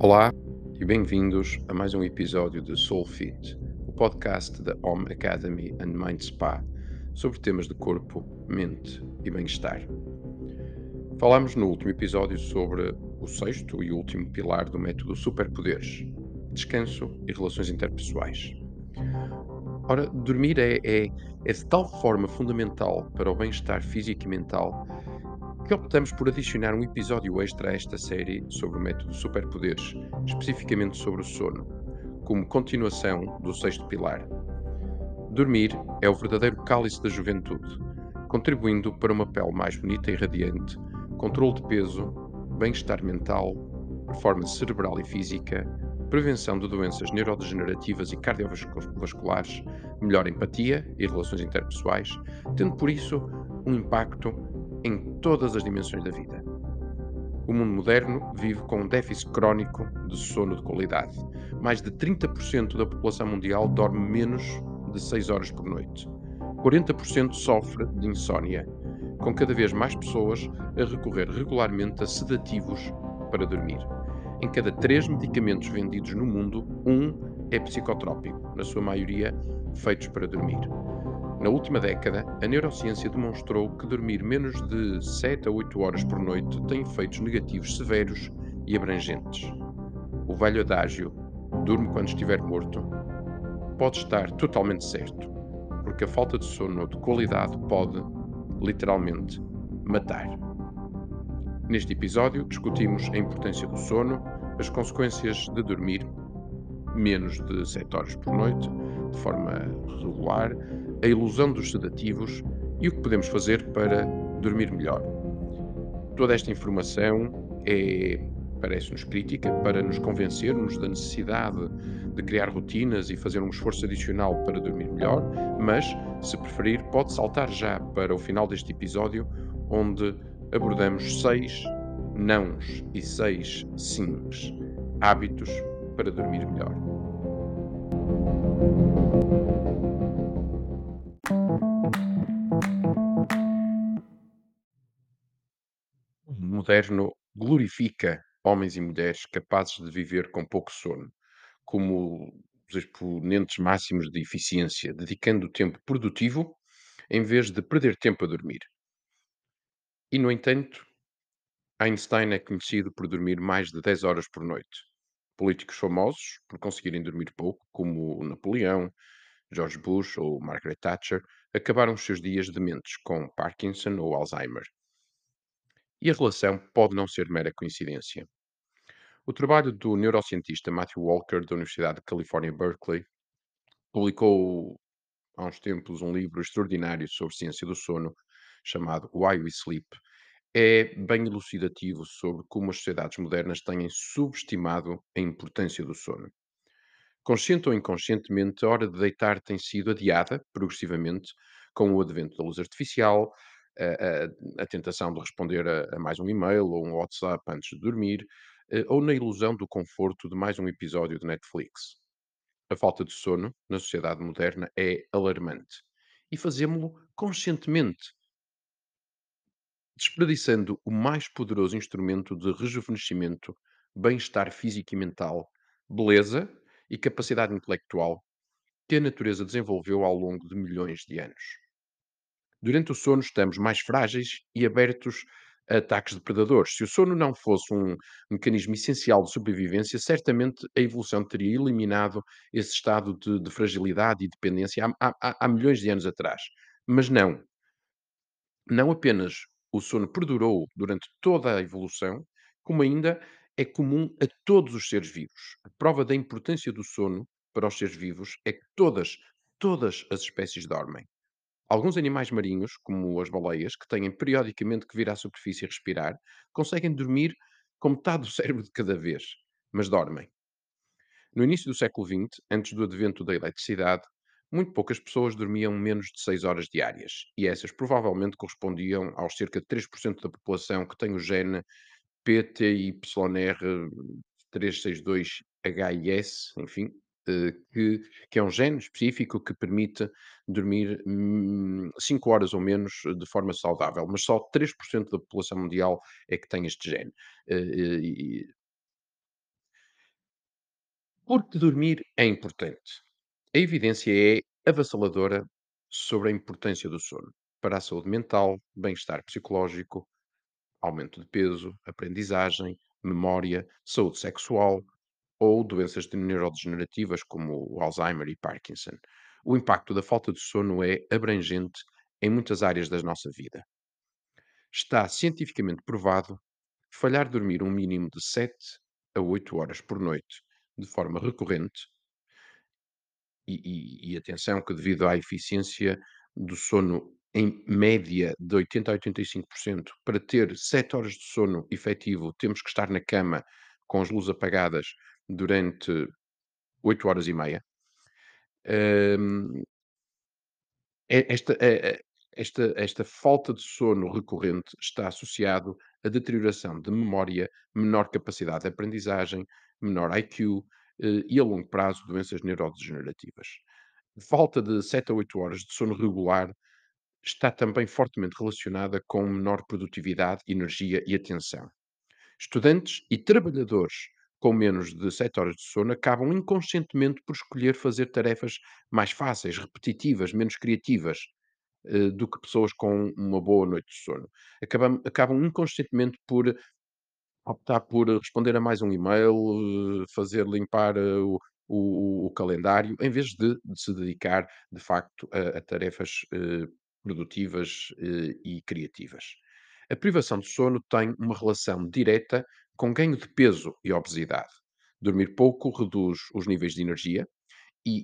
Olá e bem-vindos a mais um episódio de Soulfit, o podcast da Home Academy and Mind Spa sobre temas de corpo, mente e bem-estar. Falámos no último episódio sobre o sexto e último pilar do método Superpoderes: descanso e relações interpessoais. Ora, dormir é, é, é de tal forma fundamental para o bem-estar físico e mental que optamos por adicionar um episódio extra a esta série sobre o método Superpoderes, especificamente sobre o sono, como continuação do sexto pilar. Dormir é o verdadeiro cálice da juventude, contribuindo para uma pele mais bonita e radiante, controle de peso, bem-estar mental, performance cerebral e física, prevenção de doenças neurodegenerativas e cardiovasculares, melhor empatia e relações interpessoais, tendo por isso um impacto em todas as dimensões da vida. O mundo moderno vive com um déficit crónico de sono de qualidade. Mais de 30% da população mundial dorme menos de 6 horas por noite. 40% sofre de insônia, com cada vez mais pessoas a recorrer regularmente a sedativos para dormir. Em cada três medicamentos vendidos no mundo, um é psicotrópico, na sua maioria feitos para dormir. Na última década, a neurociência demonstrou que dormir menos de 7 a 8 horas por noite tem efeitos negativos severos e abrangentes. O velho adágio, durme quando estiver morto, pode estar totalmente certo, porque a falta de sono de qualidade pode, literalmente, matar. Neste episódio, discutimos a importância do sono, as consequências de dormir menos de 7 horas por noite, de forma regular, a ilusão dos sedativos e o que podemos fazer para dormir melhor. Toda esta informação é, parece-nos crítica para nos convencermos da necessidade de criar rotinas e fazer um esforço adicional para dormir melhor, mas, se preferir, pode saltar já para o final deste episódio, onde abordamos seis nãos e seis sims, hábitos para dormir melhor. Moderno glorifica homens e mulheres capazes de viver com pouco sono, como os exponentes máximos de eficiência, dedicando o tempo produtivo em vez de perder tempo a dormir. E, no entanto, Einstein é conhecido por dormir mais de 10 horas por noite. Políticos famosos, por conseguirem dormir pouco, como Napoleão, George Bush ou Margaret Thatcher, acabaram os seus dias dementes com Parkinson ou Alzheimer. E a relação pode não ser mera coincidência. O trabalho do neurocientista Matthew Walker, da Universidade de Califórnia, Berkeley, publicou há uns tempos um livro extraordinário sobre ciência do sono, chamado Why We Sleep. É bem elucidativo sobre como as sociedades modernas têm subestimado a importância do sono. Consciente ou inconscientemente, a hora de deitar tem sido adiada progressivamente com o advento da luz artificial, a, a, tentação de responder a, a, mais um e-mail ou um WhatsApp antes de dormir, uh, ou na ilusão do conforto de mais um episódio de Netflix. A falta de sono na sociedade moderna é alarmante e fazemos-lo conscientemente, desperdiçando o mais poderoso instrumento de rejuvenescimento, bem-estar físico e mental, beleza e capacidade intelectual que a natureza desenvolveu ao longo de milhões de anos. Durante o sono estamos mais frágeis e abertos a ataques de predadores. Se o sono não fosse um mecanismo essencial de sobrevivência, certamente a evolução teria eliminado esse estado de, de fragilidade e dependência há, há, há milhões de anos atrás. Mas não. Não apenas o sono perdurou durante toda a evolução, como ainda é comum a todos os seres vivos. A prova da importância do sono para os seres vivos é que todas, todas as espécies dormem. Alguns animais marinhos, como as baleias, que têm periodicamente que vir à superfície respirar, conseguem dormir com metade do cérebro de cada vez, mas dormem. No início do século XX, antes do advento da eletricidade, muito poucas pessoas dormiam menos de 6 horas diárias, e essas provavelmente correspondiam aos cerca de 3% da população que tem o gene PTY362HIS, enfim, que, que é um gene específico que permite dormir 5 hum, horas ou menos de forma saudável, mas só 3% da população mundial é que tem este gene. Eh, Porque dormir é importante. A evidência é avassaladora sobre a importância do sono para a saúde mental, bem-estar psicológico, aumento de peso, aprendizagem, memória, saúde sexual ou doenças de- neurodegenerativas como o Alzheimer e Parkinson. O impacto da falta de sono é abrangente em muitas áreas da nossa vida. Está cientificamente provado que falhar dormir um mínimo de 7 a 8 horas por noite de forma recorrente E e e atenção que devido à eficiência do sono em média de 80 a 85%, para ter 7 horas de sono efetivo, temos que estar na cama com as luzes apagadas durante 8 horas e meia. Hum, e esta eh eh esta esta falta de sono recorrente está associado a deterioração de memória, menor capacidade de aprendizagem, menor IQ, eh, e a longo prazo doenças neurodegenerativas. Falta de 7 a 8 horas de sono regular está também fortemente relacionada com menor produtividade, energia e atenção. Estudantes e trabalhadores com menos de 7 horas de sono acabam inconscientemente por escolher fazer tarefas mais fáceis, repetitivas, menos criativas, eh, do que pessoas com uma boa noite de sono. Acabam, acabam inconscientemente por Optar por responder a mais um e-mail, eh, fazer limpar, eh, o o o calendário, em vez de de se dedicar, de facto, a a tarefas, eh, produtivas, eh, e criativas. A privação de sono tem uma relação direta com ganho de peso e obesidade. Dormir pouco reduz os níveis de energia, e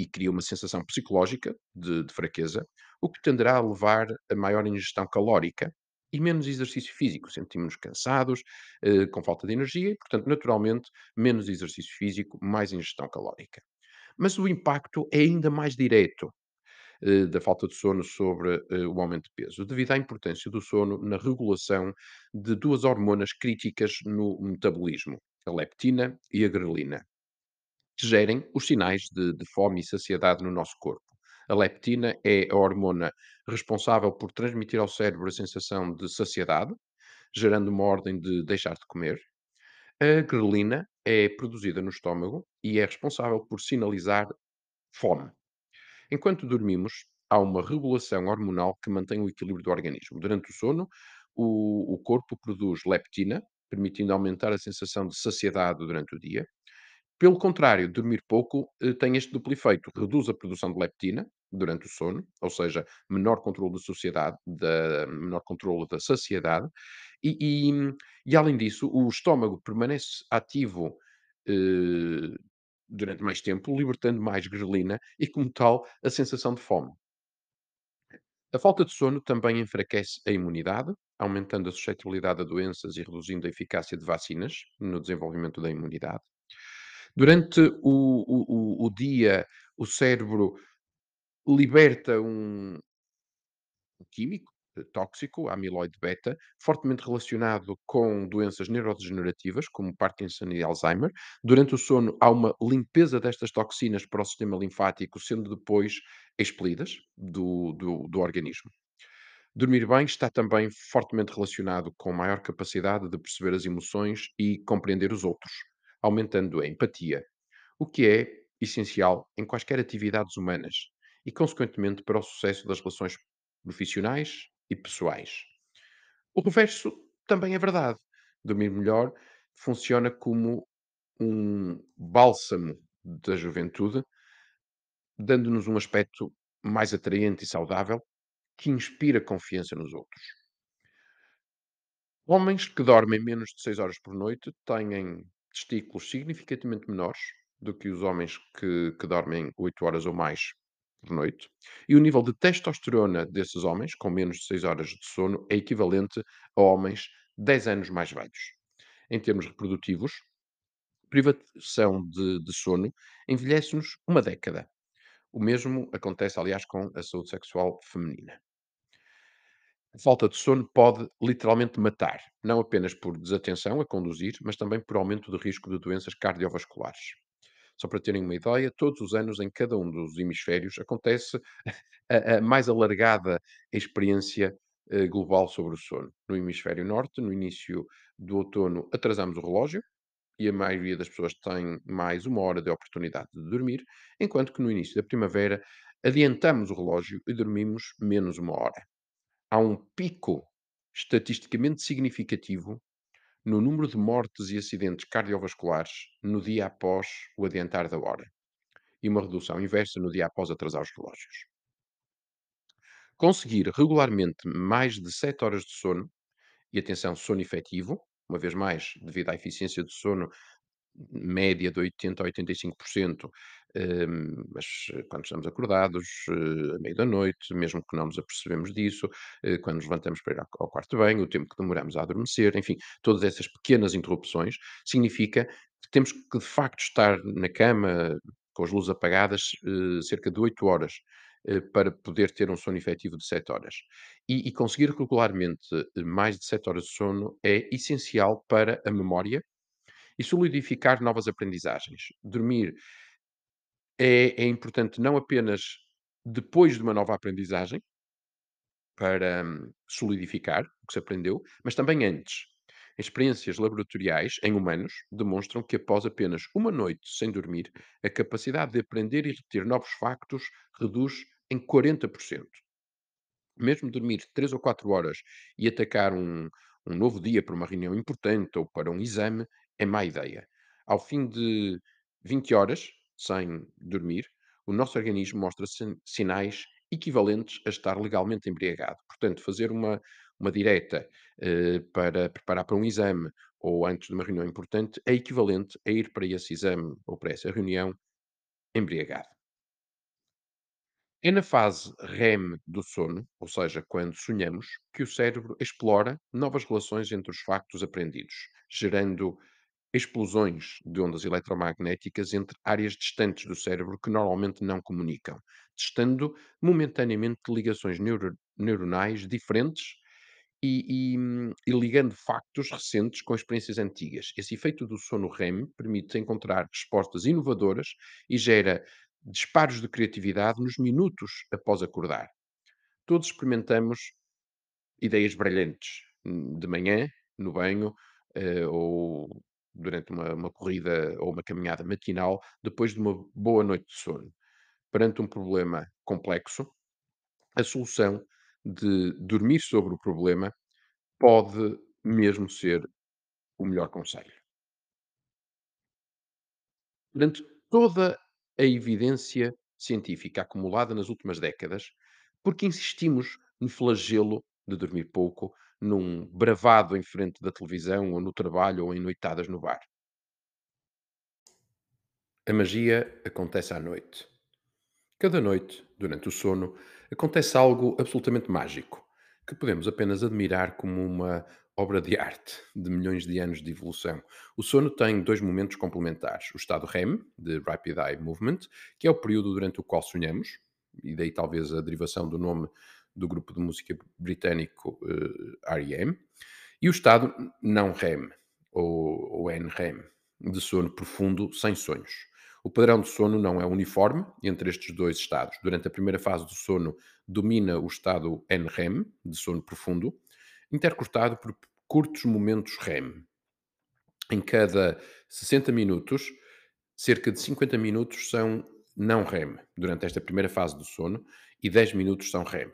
e e cria uma sensação psicológica de de fraqueza, o que tenderá a levar a maior ingestão calórica e menos exercício físico. Sentimos-nos cansados, eh, com falta de energia e, portanto, naturalmente, menos exercício físico, mais ingestão calórica. Mas o impacto é ainda mais direto, eh, da falta de sono sobre, eh, o aumento de peso, devido à importância do sono na regulação de 2 hormonas críticas no metabolismo, a leptina e a grelina que gerem os sinais de, de fome e saciedade no nosso corpo. A leptina é a hormona responsável por transmitir ao cérebro a sensação de saciedade, gerando uma ordem de deixar de comer. A grelina é produzida no estômago e é responsável por sinalizar fome. Enquanto dormimos, há uma regulação hormonal que mantém o equilíbrio do organismo. Durante o sono, o, o corpo produz leptina, permitindo aumentar a sensação de saciedade durante o dia. Pelo contrário, dormir pouco, eh, tem este duplo efeito: reduz a produção de leptina durante o sono, ou seja, menor controle da sociedade da menor controle da saciedade, e e e além disso, o estômago permanece ativo, eh, durante mais tempo, libertando mais grelina e, como tal, a sensação de fome. A falta de sono também enfraquece a imunidade, aumentando a suscetibilidade a doenças e reduzindo a eficácia de vacinas no desenvolvimento da imunidade. Durante o o o dia, o cérebro liberta um químico, tóxico, a amiloide beta, fortemente relacionado com doenças neurodegenerativas, como Parkinson e Alzheimer. Durante o sono, há uma limpeza destas toxinas para o sistema linfático, sendo depois expelidas do do do organismo. Dormir bem está também fortemente relacionado com maior capacidade de perceber as emoções e compreender os outros, aumentando a empatia, o que é essencial em quaisquer atividades humanas e, consequentemente, para o sucesso das relações profissionais e pessoais. O reverso também é verdade. Dormir melhor funciona como um bálsamo da juventude, dando-nos um aspecto mais atraente e saudável que inspira confiança nos outros. Homens que dormem menos de 6 horas por noite têm testículos significativamente menores do que os homens que, que dormem 8 horas ou mais por noite. E o nível de testosterona desses homens, com menos de 6 horas de sono, é equivalente a homens 10 anos mais velhos. Em termos reprodutivos, privação de, de sono envelhece-nos uma década. O mesmo acontece, aliás, com a saúde sexual feminina. A falta de sono pode literalmente matar, não apenas por desatenção a conduzir, mas também por aumento de risco de doenças cardiovasculares. Só para terem uma ideia, todos os anos em cada um dos hemisférios acontece a, a mais alargada experiência eh, global sobre o sono. No hemisfério norte, no início do outono, atrasamos o relógio, e a maioria das pessoas tem mais uma hora de oportunidade de dormir, enquanto que no início da primavera adiantamos o relógio e dormimos menos uma hora. Há um pico estatisticamente significativo no número de mortes e acidentes cardiovasculares no dia após o adiantar da hora e uma redução inversa no dia após atrasar os relógios. Conseguir regularmente mais de 7 horas de sono, e atenção, sono efetivo, uma vez mais, devido à eficiência do sono média de 80% a 85%, hum, mas eh, quando estamos acordados, eh, à meia da noite, mesmo que não nos apercebemos disso, eh, quando nos levantamos para ir ao quarto banho, o tempo que demoramos a adormecer, enfim, todas essas pequenas interrupções, significa que temos que de facto estar na cama com as luzes apagadas, cerca de 8 horas, para poder ter um sono efetivo de 7 horas. E e conseguir regularmente mais de 7 horas de sono é essencial para a memória e solidificar novas aprendizagens. Dormir é, é importante não apenas depois de uma nova aprendizagem, para hum, solidificar o que se aprendeu, mas também antes. Experiências laboratoriais em humanos demonstram que após apenas uma noite sem dormir, a capacidade de aprender e reter novos factos reduz em 40% mesmo dormir 3 ou 4 horas e atacar um, um novo dia para uma reunião importante ou para um exame é má ideia. Ao fim de 20 horas sem dormir, o nosso organismo mostra sin- sinais equivalentes a estar legalmente embriagado. Portanto, fazer uma, uma direta eh, para preparar para um exame ou antes de uma reunião importante é equivalente a ir para esse exame ou para essa reunião embriagado. É na fase REM do sono, ou seja, quando sonhamos, que o cérebro explora novas relações entre os factos aprendidos, gerando explosões de ondas eletromagnéticas entre áreas distantes do cérebro que normalmente não comunicam, testando momentaneamente ligações neuro- neuronais diferentes e, e, hum, e ligando factos recentes com experiências antigas. Esse efeito do sono REM permite encontrar respostas inovadoras e gera disparos de criatividade nos minutos após acordar. Todos experimentamos ideias brilhantes hum, de manhã, no banho, eh, ou durante uma, uma corrida ou uma caminhada matinal, depois de uma boa noite de sono. Perante um problema complexo, a solução de dormir sobre o problema pode mesmo ser o melhor conselho. Perante toda a evidência científica acumulada nas últimas décadas, porque insistimos no flagelo de dormir pouco, num bravado em frente da televisão ou no trabalho ou em noitadas no bar. A magia acontece à noite. Cada noite, durante o sono, acontece algo absolutamente mágico, que podemos apenas admirar como uma obra de arte de milhões de anos de evolução. O sono tem dois momentos complementares: o estado REM, de Rapid Eye Movement, que é o período durante o qual sonhamos, e daí talvez a derivação do nome do grupo de música britânico uh, R.E.M., e o estado não REM, ou, ou NREM, de sono profundo sem sonhos. O padrão de sono não é uniforme entre estes dois estados. Durante a primeira fase do sono, domina o estado NREM, de sono profundo, intercortado por curtos momentos REM. Em cada 60 minutos, cerca de 50 minutos são não REM, durante esta primeira fase do sono, e 10 minutos são REM.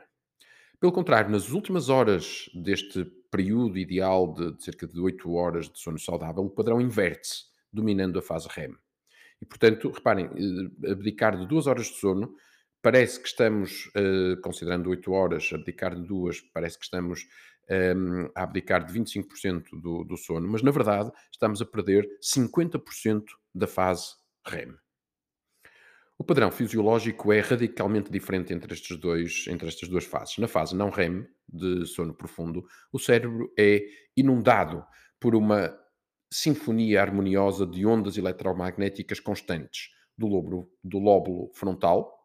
Pelo contrário, nas últimas horas deste período ideal de, cerca de 8 horas de sono saudável, o padrão inverte-se, dominando a fase REM. E, portanto, reparem, eh, abdicar de duas horas de sono, parece que estamos, uh, considerando 8 horas, abdicar de duas, parece que estamos ehm, a abdicar de 25% do, do sono, mas na verdade estamos a perder 50% da fase REM. O padrão fisiológico é radicalmente diferente entre, estes dois, entre estas duas fases. Na fase não REM, de sono profundo, o cérebro é inundado por uma sinfonia harmoniosa de ondas eletromagnéticas constantes do lóbulo, do lóbulo frontal,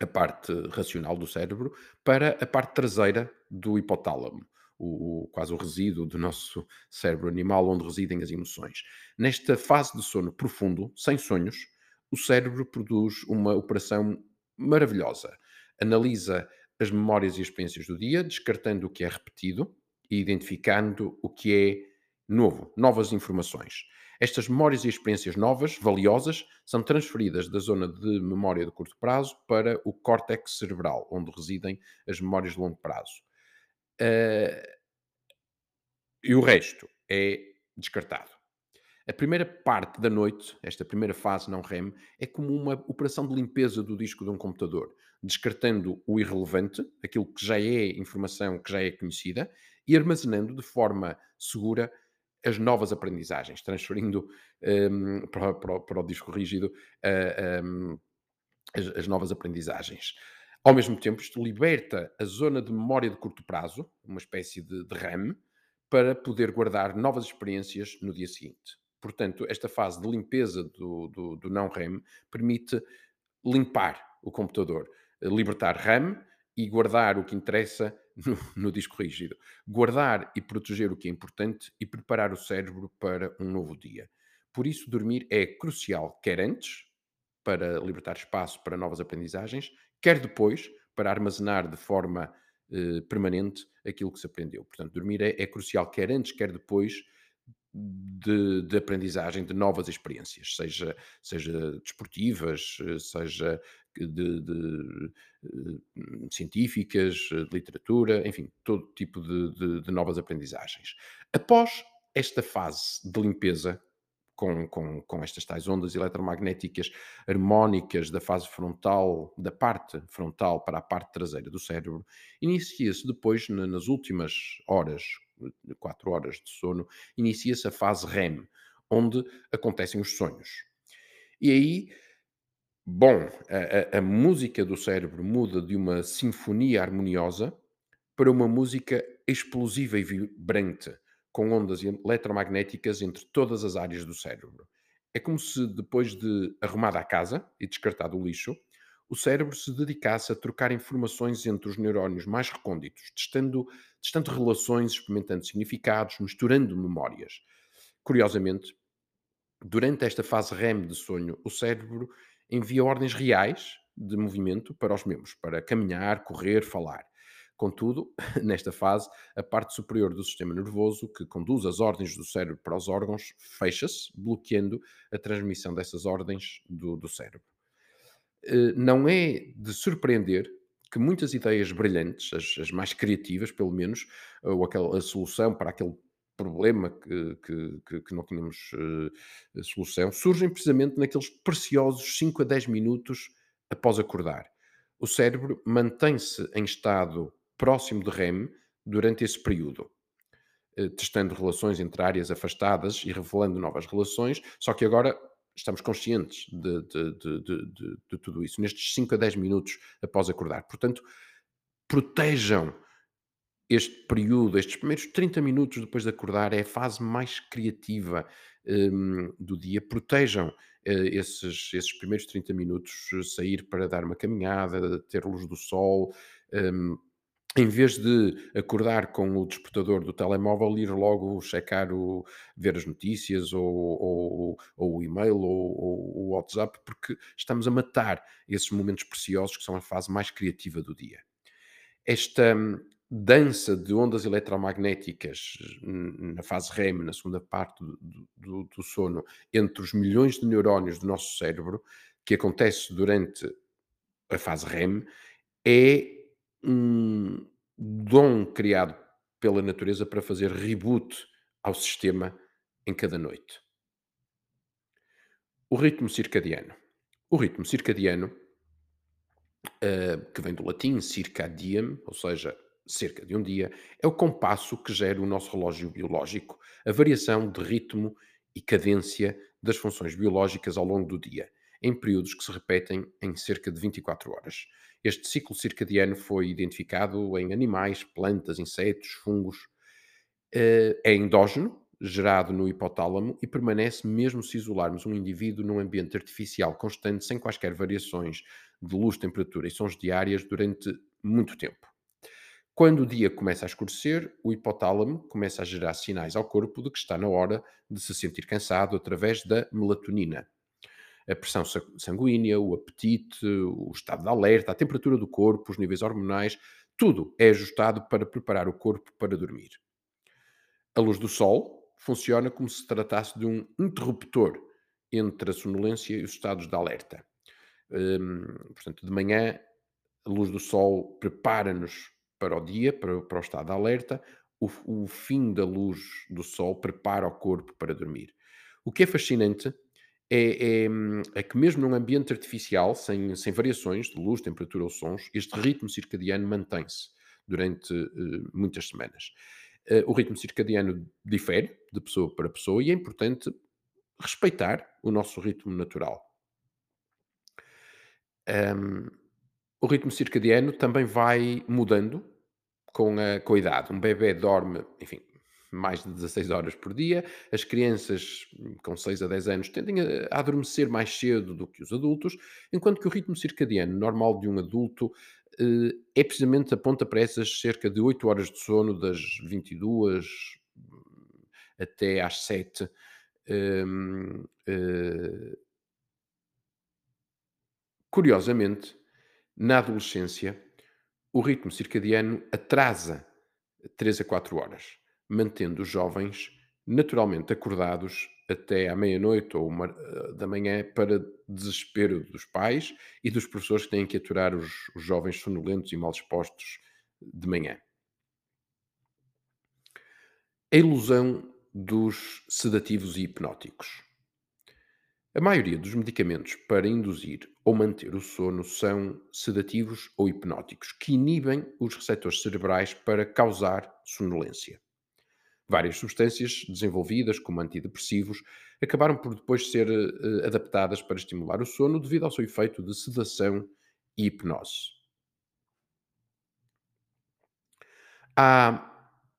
a parte racional do cérebro, para a parte traseira do hipotálamo, o, o, quase o resíduo do nosso cérebro animal, onde residem as emoções. Nesta fase de sono profundo, sem sonhos, o cérebro produz uma operação maravilhosa. Analisa as memórias e experiências do dia, descartando o que é repetido e identificando o que é novo, novas informações. Estas memórias e experiências novas, valiosas, são transferidas da zona de memória de curto prazo para o córtex cerebral, onde residem as memórias de longo prazo. Uh, e o resto é descartado. A primeira parte da noite, esta primeira fase não REM, é como uma operação de limpeza do disco de um computador, descartando o irrelevante, aquilo que já é informação que já é conhecida, e armazenando de forma segura as novas aprendizagens, transferindo um, para, para, para, o disco rígido uh, um, as, as novas aprendizagens. Ao mesmo tempo, isto liberta a zona de memória de curto prazo, uma espécie de, de RAM, para poder guardar novas experiências no dia seguinte. Portanto, esta fase de limpeza do, do, do não RAM permite limpar o computador, libertar RAM e guardar o que interessa no, no, disco rígido. Guardar e proteger o que é importante e preparar o cérebro para um novo dia. Por isso, dormir é crucial, quer antes, para libertar espaço para novas aprendizagens, quer depois, para armazenar de forma eh, permanente aquilo que se aprendeu. Portanto, dormir é, é crucial, quer antes, quer depois, de, de, aprendizagem, de novas experiências, seja, seja desportivas, seja de, de, eh, científicas, de literatura, enfim, todo tipo de, novas aprendizagens. Após esta fase de limpeza, com, com, com estas tais ondas eletromagnéticas harmónicas da fase frontal, da parte frontal para a parte traseira do cérebro, inicia-se depois, nas últimas horas, quatro horas de sono, inicia-se a fase REM, onde acontecem os sonhos. E aí, bom, a, a, música do cérebro muda de uma sinfonia harmoniosa para uma música explosiva e vibrante, com ondas eletromagnéticas entre todas as áreas do cérebro. É como se, depois de arrumada a casa e descartado o lixo, o cérebro se dedicasse a trocar informações entre os neurónios mais recônditos, testando, testando relações, experimentando significados, misturando memórias. Curiosamente, durante esta fase REM de sonho, o cérebro envia ordens reais de movimento para os membros, para caminhar, correr, falar. Contudo, nesta fase, a parte superior do sistema nervoso, que conduz as ordens do cérebro para os órgãos, fecha-se, bloqueando a transmissão dessas ordens do, do cérebro. Eh, não é de surpreender que muitas ideias brilhantes, as, as mais criativas, pelo menos, ou aquela, a solução para aquele problema que, que, que não tínhamos uh, solução, surgem precisamente naqueles preciosos 5 a 10 minutos após acordar. O cérebro mantém-se em estado próximo de REM durante esse período, eh, testando relações entre áreas afastadas e revelando novas relações, só que agora estamos conscientes de, de, de, de, tudo isso, nestes 5 a 10 minutos após acordar. Portanto, protejam este período, estes primeiros 30 minutos depois de acordar, é a fase mais criativa um, do dia. Protejam uh, esses, esses primeiros 30 minutos, sair para dar uma caminhada, ter luz do sol. Um, em vez de acordar com o despertador do telemóvel, ir logo checar o, ver as notícias ou, ou, ou o e-mail ou, o WhatsApp, porque estamos a matar esses momentos preciosos que são a fase mais criativa do dia. Esta hum, dança de ondas eletromagnéticas na fase REM, na segunda parte do, do, do sono, entre os milhões de neurónios do nosso cérebro, que acontece durante a fase REM, é um dom criado pela natureza para fazer reboot ao sistema em cada noite. O ritmo circadiano. O ritmo circadiano, uh, que vem do latim circadium, ou seja, cerca de um dia, é o compasso que gera o nosso relógio biológico, a variação de ritmo e cadência das funções biológicas ao longo do dia, em períodos que se repetem em cerca de 24 horas. Este ciclo circadiano foi identificado em animais, plantas, insetos, fungos. Eh, é endógeno, gerado no hipotálamo e permanece mesmo se isolarmos um indivíduo num ambiente artificial constante, sem quaisquer variações de luz, temperatura e sons diárias durante muito tempo. Quando o dia começa a escurecer, o hipotálamo começa a gerar sinais ao corpo de que está na hora de se sentir cansado através da melatonina, a pressão sanguínea, o apetite, o estado de alerta, a temperatura do corpo, os níveis hormonais, tudo é ajustado para preparar o corpo para dormir. A luz do sol funciona como se tratasse de um interruptor entre a sonolência e os estados de alerta. Hum, portanto, de manhã, a luz do sol prepara-nos para o dia, para, para o estado de alerta. O, o fim da luz do sol prepara o corpo para dormir. O que é fascinante é, é, é, que mesmo num ambiente artificial, sem, sem variações de luz, temperatura ou sons, este ritmo circadiano mantém-se durante uh, muitas semanas. Uh, o ritmo circadiano difere de pessoa para pessoa e é importante respeitar o nosso ritmo natural. Um, o ritmo circadiano também vai mudando com a, com a idade. Um bebê dorme, enfim, mais de 16 horas por dia. As crianças com 6 a 10 anos tendem a adormecer mais cedo do que os adultos, enquanto que o ritmo circadiano normal de um adulto eh, é precisamente aponta para essas cerca de 8 horas de sono, das 22 até às 7. Um, uh, curiosamente, na adolescência, o ritmo circadiano atrasa 3 a 4 horas, mantendo os jovens naturalmente acordados até à meia-noite ou uma eh, da manhã para desespero dos pais e dos professores que têm que aturar os, os jovens sonolentos e mal dispostos de manhã. A ilusão dos sedativos e hipnóticos. A maioria dos medicamentos para induzir ou manter o sono são sedativos ou hipnóticos, que inibem os receptores cerebrais para causar sonolência. Várias substâncias desenvolvidas como antidepressivos acabaram por depois ser uh, adaptadas para estimular o sono devido ao seu efeito de sedação e hipnose. Há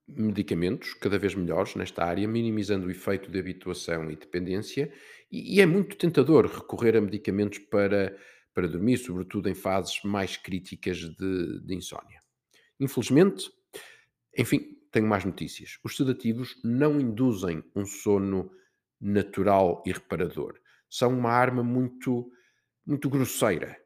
medicamentos cada vez melhores nesta área, minimizando o efeito de habituação e dependência, e, e é muito tentador recorrer a medicamentos para, para dormir, sobretudo em fases mais críticas de, de insónia. Infelizmente, enfim, tenho mais notícias. Os sedativos não induzem um sono natural e reparador. São uma arma muito, muito grosseira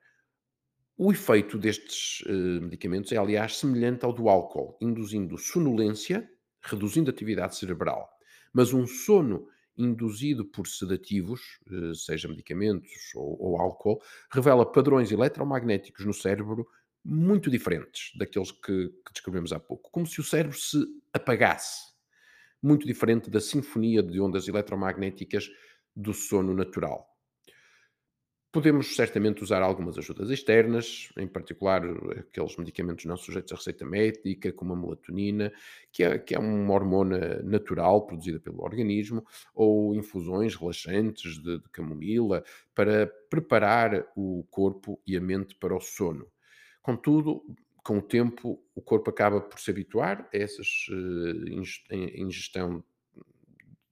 o efeito destes uh, medicamentos é, aliás, semelhante ao do álcool, induzindo sonolência, reduzindo a atividade cerebral. Mas um sono induzido por sedativos, uh, seja medicamentos ou, ou álcool, revela padrões eletromagnéticos no cérebro muito diferentes daqueles que, que descrevemos há pouco. Como se o cérebro se apagasse. Muito diferente da sinfonia de ondas eletromagnéticas do sono natural. Podemos certamente usar algumas ajudas externas, em particular aqueles medicamentos não sujeitos à receita médica, como a melatonina, que é, que é uma hormona natural produzida pelo organismo, ou infusões relaxantes de, de camomila, para preparar o corpo e a mente para o sono. Contudo, com o tempo, o corpo acaba por se habituar a essa uh, ingestão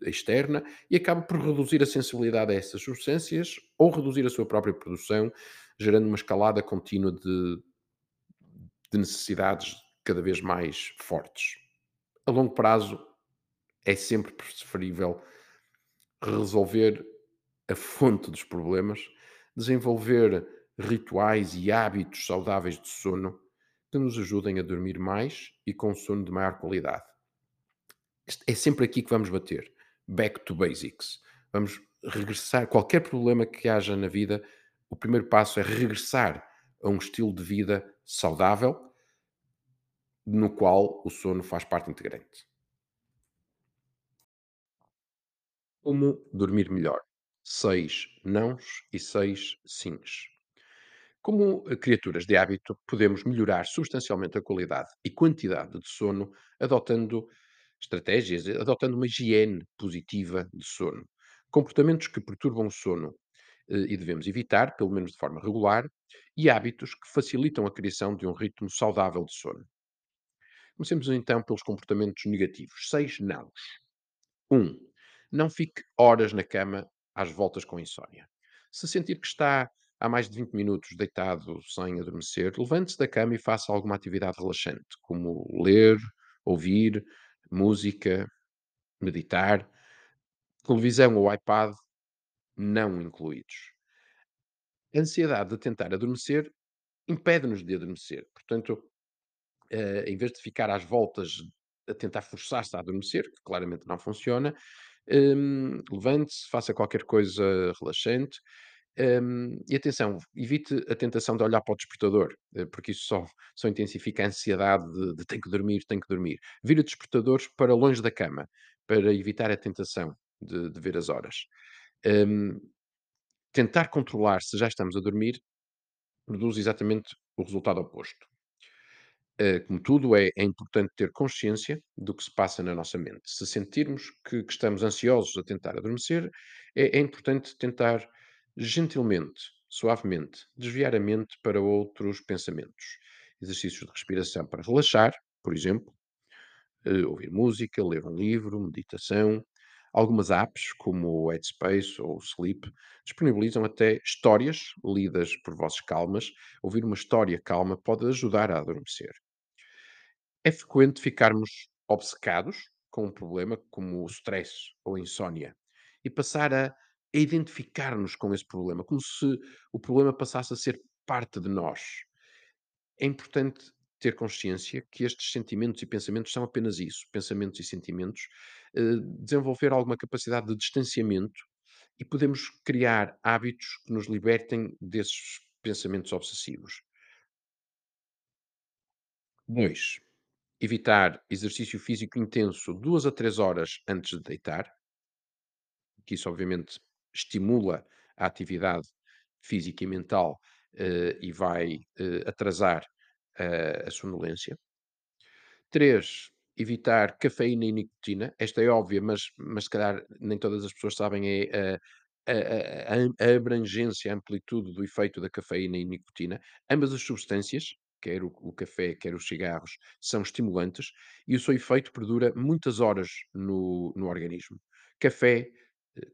externa e acaba por reduzir a sensibilidade a essas substâncias ou reduzir a sua própria produção, gerando uma escalada contínua de, de necessidades cada vez mais fortes. A longo prazo, é sempre preferível resolver a fonte dos problemas, desenvolver rituais e hábitos saudáveis de sono que nos ajudem a dormir mais e com sono de maior qualidade. É sempre aqui que vamos bater back to basics. Vamos regressar. Qualquer problema que haja na vida, o primeiro passo é regressar a um estilo de vida saudável, no qual o sono faz parte integrante. Como dormir melhor? Seis nãos e seis sims. Como eh, criaturas de hábito, podemos melhorar substancialmente a qualidade e quantidade de sono adotando estratégias, eh, adotando uma higiene positiva de sono. Comportamentos que perturbam o sono eh, e devemos evitar, pelo menos de forma regular, e hábitos que facilitam a criação de um ritmo saudável de sono. Comecemos então pelos comportamentos negativos. Seis nãos. 1. Um, não fique horas na cama às voltas com insónia. Se sentir que está há mais de 20 minutos deitado sem adormecer, levante-se da cama e faça alguma atividade relaxante, como ler, ouvir, música, meditar, televisão ou iPad não incluídos. A ansiedade de tentar adormecer impede-nos de adormecer. Portanto, eh, em vez de ficar às voltas a tentar forçar-se a adormecer, que claramente não funciona, hum, levante-se, faça qualquer coisa relaxante, hum, e atenção, evite a tentação de olhar para o despertador, eh, porque isso só, só intensifica a ansiedade de, de tenho que dormir, tenho que dormir. Vira despertadores para longe da cama, para evitar a tentação de, de ver as horas. Hum, tentar controlar se já estamos a dormir produz exatamente o resultado oposto. Eh, como tudo, é, é importante ter consciência do que se passa na nossa mente. Se sentirmos que, que estamos ansiosos a tentar adormecer, é, é importante tentar gentilmente, suavemente, desviar a mente para outros pensamentos. Exercícios de respiração para relaxar, por exemplo, eh, ouvir música, ler um livro, meditação. Algumas apps, como o Headspace ou o Sleep, disponibilizam até histórias lidas por vozes calmas. Ouvir uma história calma pode ajudar a adormecer. É frequente ficarmos obcecados com um problema como o stress ou a insónia e passar a, a identificar-nos com esse problema, como se o problema passasse a ser parte de nós. É importante ter consciência que estes sentimentos e pensamentos são apenas isso, pensamentos e sentimentos, eh, desenvolver alguma capacidade de distanciamento e podemos criar hábitos que nos libertem desses pensamentos obsessivos. 2. Evitar exercício físico intenso 2 a 3 horas antes de deitar, que isso obviamente estimula a atividade física e mental, eh, e vai, eh, atrasar, a sonolência. 3, evitar cafeína e nicotina. Esta é óbvia, mas mas se calhar nem todas as pessoas sabem é a a a abrangência, a amplitude do efeito da cafeína e nicotina. Ambas as substâncias, quer o o café, quer os cigarros, são estimulantes e o seu efeito perdura muitas horas no no organismo. Café, eh,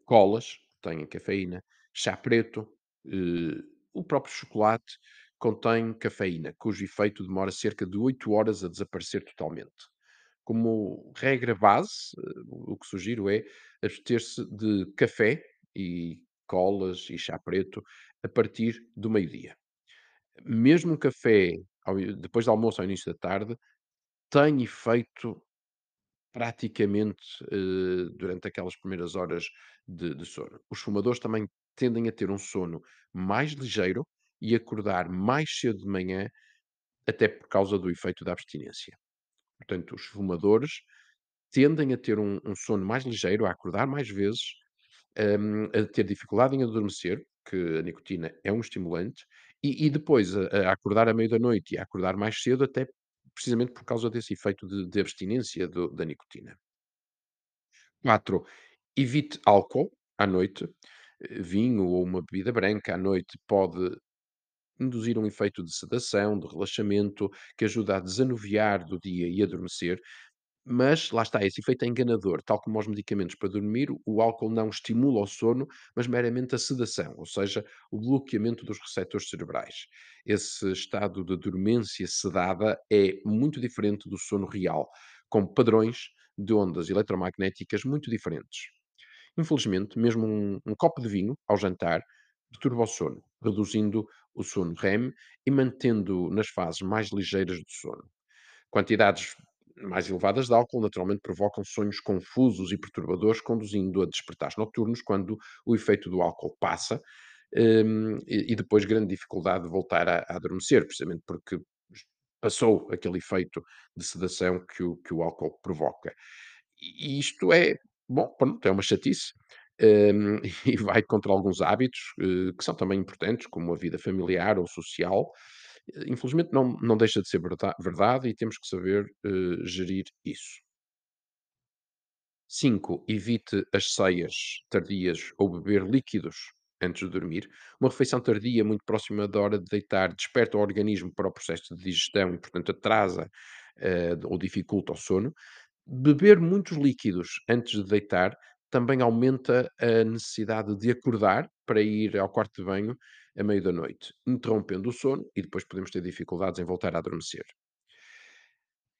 colas, têm cafeína, chá preto, eh, o próprio chocolate contém cafeína, cujo efeito demora cerca de 8 horas a desaparecer totalmente. Como regra base, eh, o que sugiro é abster-se de café e colas e chá preto a partir do meio-dia. Mesmo café depois do almoço ao início da tarde tem efeito praticamente, eh, durante aquelas primeiras horas de de sono. Os fumadores também tendem a ter um sono mais ligeiro e acordar mais cedo de manhã, até por causa do efeito da abstinência. Portanto, os fumadores tendem a ter um um sono mais ligeiro, a acordar mais vezes, hum, a ter dificuldade em adormecer, que a nicotina é um estimulante, e e depois a a acordar à meio da noite e a acordar mais cedo, até precisamente por causa desse efeito de de abstinência do da nicotina. 4, evite álcool à noite, eh, vinho ou uma bebida branca à noite pode induzir um efeito de sedação, de relaxamento, que ajuda a desanuviar do dia e adormecer, mas lá está, esse efeito é enganador, tal como aos medicamentos para dormir, o álcool não estimula o sono, mas meramente a sedação, ou seja, o bloqueamento dos receptores cerebrais. Esse estado de dormência sedada é muito diferente do sono real, com padrões de ondas eletromagnéticas muito diferentes. Infelizmente, mesmo um, um copo de vinho ao jantar perturba o sono, reduzindo o sono REM e mantendo nas fases mais ligeiras do sono. Quantidades mais elevadas de álcool naturalmente provocam sonhos confusos e perturbadores, conduzindo a despertares noturnos quando o efeito do álcool passa, hum, e, depois grande dificuldade de voltar a, a adormecer, precisamente porque passou aquele efeito de sedação que o, que o álcool provoca. E isto é, bom, pronto, é uma chatice, hum, e vai contra alguns hábitos, eh, que são também importantes, como a vida familiar ou social. Infelizmente não não deixa de ser verda verdade e temos que saber, eh, gerir isso. 5. Evite as ceias tardias ou beber líquidos antes de dormir. Uma refeição tardia, muito próxima da hora de deitar, desperta o organismo para o processo de digestão e, portanto, atrasa, eh, ou dificulta o sono. Beber muitos líquidos antes de deitar também aumenta a necessidade de acordar para ir ao quarto de banho a meio da noite, interrompendo o sono e depois podemos ter dificuldades em voltar a adormecer.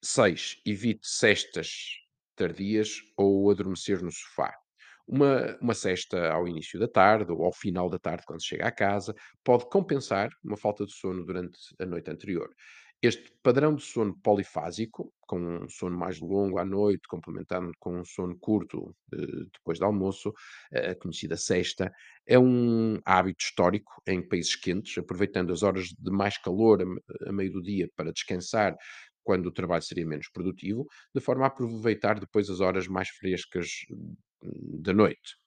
6. Evite cestas tardias ou adormecer no sofá. Uma, uma cesta ao início da tarde ou ao final da tarde, quando chega à casa, pode compensar uma falta de sono durante a noite anterior. Este padrão de sono polifásico, com um sono mais longo à noite, complementado com um sono curto, eh, depois do almoço, a conhecida sesta, é um hábito histórico em países quentes, aproveitando as horas de mais calor a meio do dia para descansar, quando o trabalho seria menos produtivo, de forma a aproveitar depois as horas mais frescas, hum, da noite.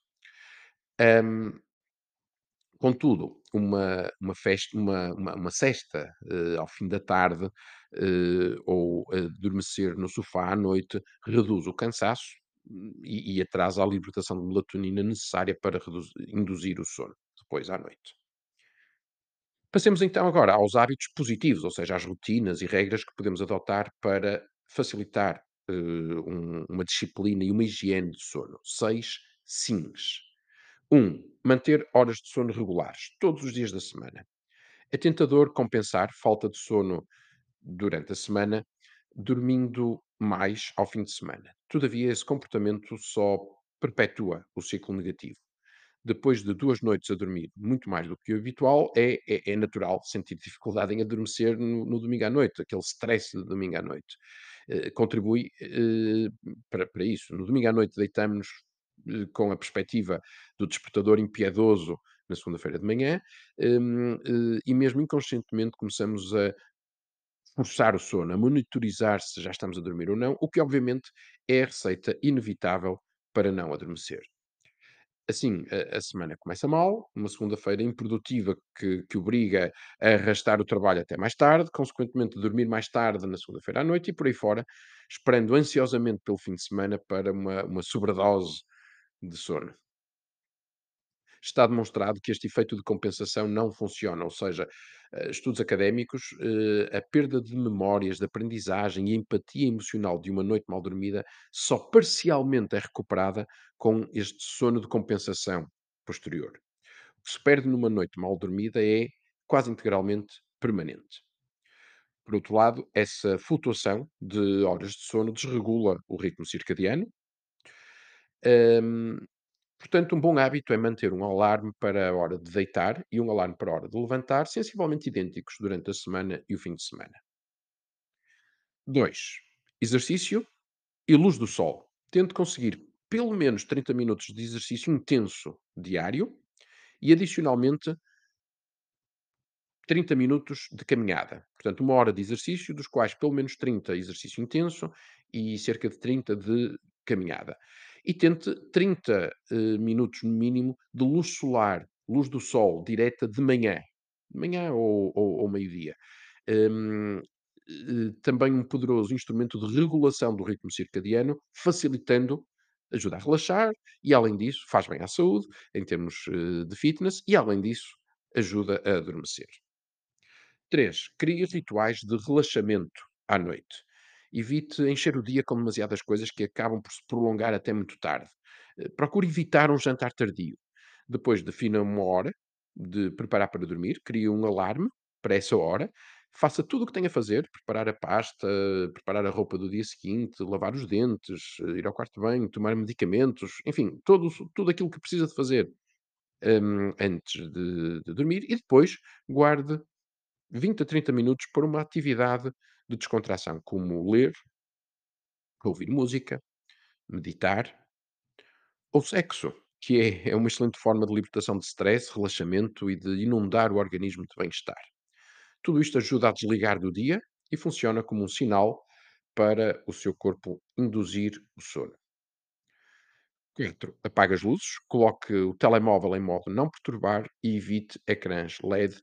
Contudo, uma uma festa uma uma uma sesta, eh, ao fim da tarde, eh, ou adormecer no sofá à noite, reduz o cansaço, hum, e e atrasa a libertação de melatonina necessária para reduzi induzir o sono, depois à noite. Passemos então agora aos hábitos positivos, ou seja, às rotinas e regras que podemos adotar para facilitar, eh, um uma disciplina e uma higiene de sono. 6 sims. 1. Manter horas de sono regulares, todos os dias da semana. É tentador compensar falta de sono durante a semana, dormindo mais ao fim de semana. Todavia, esse comportamento só perpetua o ciclo negativo. Depois de 2 noites a dormir muito mais do que o habitual, é é é natural sentir dificuldade em adormecer no no domingo à noite, aquele stress de domingo à noite. Eh, contribui, eh, para para isso. No domingo à noite deitamos-nos, com a perspectiva do despertador impiedoso na segunda-feira de manhã, hum, eh, e mesmo inconscientemente começamos a forçar o sono, a monitorizar se já estamos a dormir ou não, o que obviamente é a receita inevitável para não adormecer. Assim, a a semana começa mal, uma segunda-feira improdutiva que que obriga a arrastar o trabalho até mais tarde, consequentemente dormir mais tarde na segunda-feira à noite e por aí fora, esperando ansiosamente pelo fim de semana para uma uma sobredose de sono. Está demonstrado que este efeito de compensação não funciona, ou seja, eh, estudos académicos, eh, a perda de memórias, de aprendizagem e empatia emocional de uma noite mal dormida só parcialmente é recuperada com este sono de compensação posterior. O que se perde numa noite mal dormida é quase integralmente permanente. Por outro lado, essa flutuação de horas de sono desregula o ritmo circadiano, Portanto, um bom hábito é manter um alarme para a hora de deitar e um alarme para a hora de levantar, sensivelmente idênticos durante a semana e o fim de semana. 2. Exercício e luz do sol. Tente conseguir pelo menos 30 minutos de exercício intenso diário e, adicionalmente, 30 minutos de caminhada. Portanto, uma hora de exercício, dos quais pelo menos 30 exercício intenso e cerca de 30 de caminhada. E tente 30 eh, minutos no mínimo de luz solar, luz do sol, direta de manhã. De manhã ou, ou, ou meio-dia. Hum, eh, também um poderoso instrumento de regulação do ritmo circadiano, facilitando, ajuda a relaxar e, além disso, faz bem à saúde, em termos eh, de fitness, e, além disso, ajuda a adormecer. 3. Crie rituais de relaxamento à noite. Evite encher o dia com demasiadas coisas que acabam por se prolongar até muito tarde. Eh, Procure evitar um jantar tardio. Depois defina uma hora de preparar para dormir, crie um alarme para essa hora, faça tudo o que tem a fazer, preparar a pasta, preparar a roupa do dia seguinte, lavar os dentes, eh, ir ao quarto de banho, tomar medicamentos, enfim, todo, tudo aquilo que precisa de fazer hum, antes de, de dormir e depois guarde 20 a 30 minutos para uma atividade de descontração, como ler, ouvir música, meditar ou sexo, que é, é uma excelente forma de libertação de stress, relaxamento e de inundar o organismo de bem-estar. Tudo isto ajuda a desligar do dia e funciona como um sinal para o seu corpo induzir o sono. 4. Apague as luzes, coloque o telemóvel em modo não perturbar e evite ecrãs LED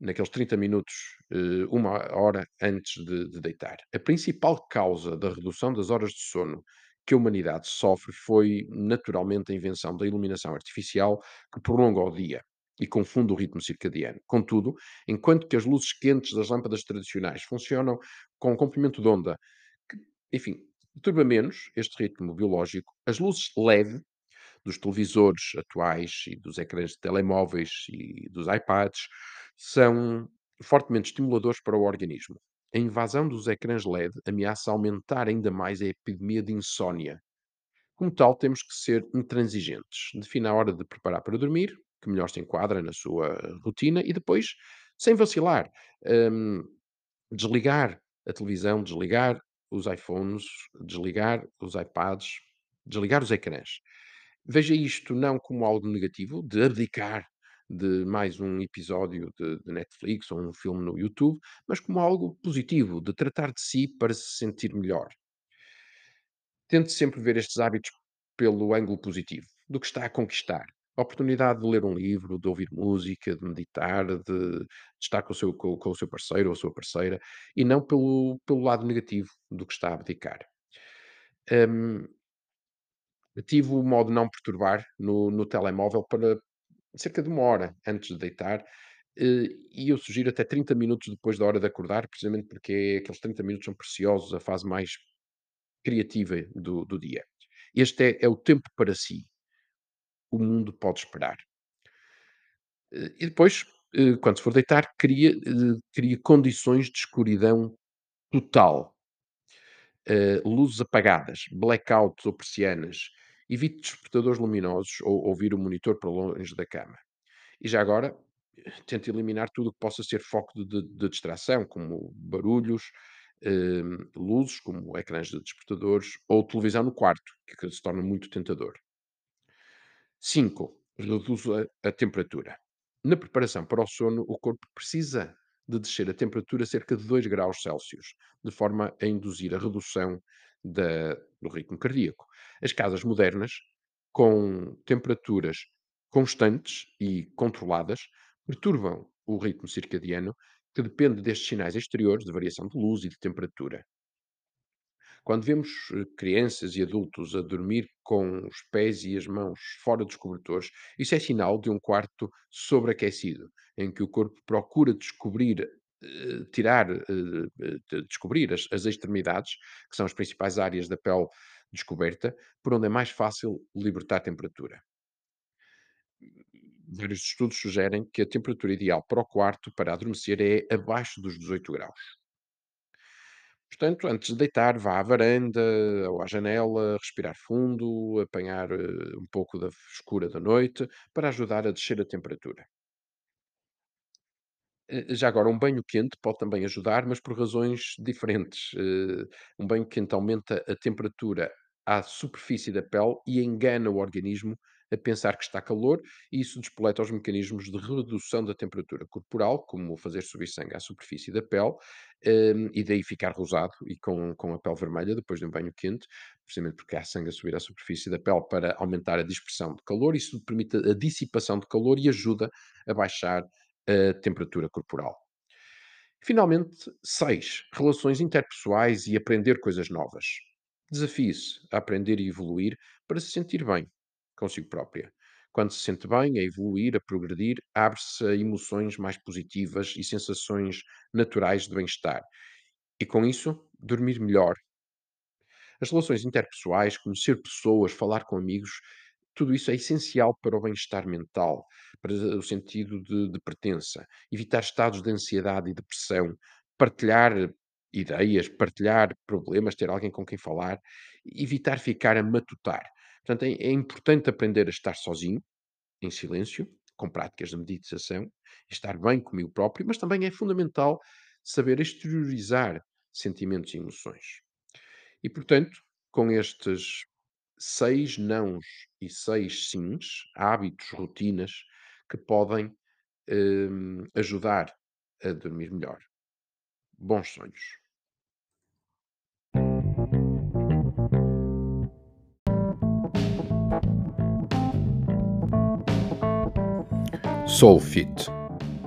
naqueles 30 minutos, eh, 1 hora antes de de deitar. A principal causa da redução das horas de sono que a humanidade sofre foi, naturalmente, a invenção da iluminação artificial, que prolonga o dia e confunde o ritmo circadiano. Contudo, enquanto que as luzes quentes das lâmpadas tradicionais funcionam com um comprimento de onda que, enfim, perturba menos este ritmo biológico, as luzes LED dos televisores atuais e dos ecrãs de telemóveis e dos iPads são fortemente estimuladores para o organismo. A invasão dos ecrãs LED ameaça aumentar ainda mais a epidemia de insónia. Como tal, temos que ser intransigentes. Defina a hora de preparar para dormir, que melhor se enquadra na sua rotina, e depois, sem vacilar, hum, desligar a televisão, desligar os iPhones, desligar os iPads, desligar os ecrãs. Veja isto não como algo negativo, de abdicar de mais um episódio de, de Netflix ou um filme no YouTube, mas como algo positivo, de tratar de si para se sentir melhor. Tente sempre ver estes hábitos pelo ângulo positivo, do que está a conquistar. A oportunidade de ler um livro, de ouvir música, de meditar, de, de estar com o, seu, com, com o seu parceiro ou a sua parceira, e não pelo, pelo lado negativo do que está a abdicar. Hum, tive o modo não perturbar no, no telemóvel para cerca de uma hora antes de deitar, eh, e eu sugiro até 30 minutos depois da hora de acordar, precisamente porque aqueles 30 minutos são preciosos, a fase mais criativa do, do dia. Este é, é o tempo para si. O mundo pode esperar. Eh, E depois, eh, quando se for deitar, cria, cria condições de escuridão total. Luzes apagadas, blackouts ou persianas. Evite despertadores luminosos ou ouvir o monitor para longe da cama. E já agora, tente eliminar tudo o que possa ser foco de, de- de distração, como barulhos, eh, luzes, como ecrãs de despertadores, ou televisão no quarto, que se torna muito tentador. 5. Reduz a, a temperatura. Na preparação para o sono, o corpo precisa de descer a temperatura cerca de 2 graus Celsius, de forma a induzir a redução da- do ritmo cardíaco. As casas modernas, com temperaturas constantes e controladas, perturbam o ritmo circadiano, que depende destes sinais exteriores de variação de luz e de temperatura. Quando vemos eh, crianças e adultos a dormir com os pés e as mãos fora dos cobertores, isso é sinal de um quarto sobreaquecido, em que o corpo procura descobrir, tirar, eh, eh, de- descobrir as, as extremidades, que são as principais áreas da pele descoberta, por onde é mais fácil libertar temperatura. Vários estudos sugerem que a temperatura ideal para o quarto para adormecer é abaixo dos 18 graus. Portanto, antes de deitar, vá à varanda ou à janela, respirar fundo, apanhar eh, um pouco da frescura da noite, para ajudar a descer a temperatura. Eh, já agora, um banho quente pode também ajudar, mas por razões diferentes. Eh, um banho quente aumenta a temperatura à superfície da pele e engana o organismo a pensar que está calor, e isso despoleta os mecanismos de redução da temperatura corporal, como fazer subir sangue à superfície da pele, eh, e daí ficar rosado e com, com a pele vermelha depois de um banho quente, precisamente porque há sangue a subir à superfície da pele para aumentar a dispersão de calor. Isso permite a dissipação de calor e ajuda a baixar a temperatura corporal. Finalmente, 6. Relações interpessoais e aprender coisas novas. Desafie-se a aprender e evoluir para se sentir bem consigo própria. Quando se sente bem, a evoluir, a progredir, abre-se a emoções mais positivas e sensações naturais de bem-estar. E com isso, dormir melhor, as relações interpessoais, conhecer pessoas, falar com amigos, tudo isso é essencial para o bem-estar mental, para o sentido de, de pertença, evitar estados de ansiedade e depressão, partilhar ideias, partilhar problemas, ter alguém com quem falar, evitar ficar a matutar. Portanto, é, é importante aprender a estar sozinho, em silêncio, com práticas de meditação, estar bem comigo próprio, mas também é fundamental saber exteriorizar sentimentos e emoções. E, portanto, com estes 6 nãos e 6 sims, hábitos, rotinas, que podem, hum, ajudar a dormir melhor. Bons sonhos. Soulfit,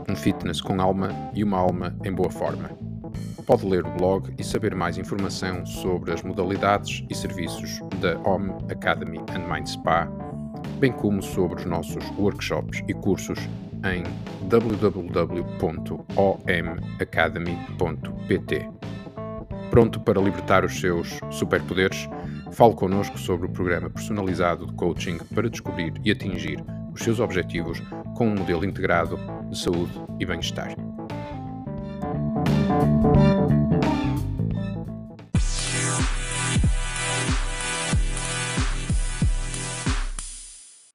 um fitness com alma e uma alma em boa forma. Pode ler o blog e saber mais informação sobre as modalidades e serviços da Home Academy and Mind Spa, bem como sobre os nossos workshops e cursos em www.omacademy.pt. Pronto para libertar os seus superpoderes? Fale connosco sobre o programa personalizado de coaching para descobrir e atingir os seus objetivos com um modelo integrado de saúde e bem-estar.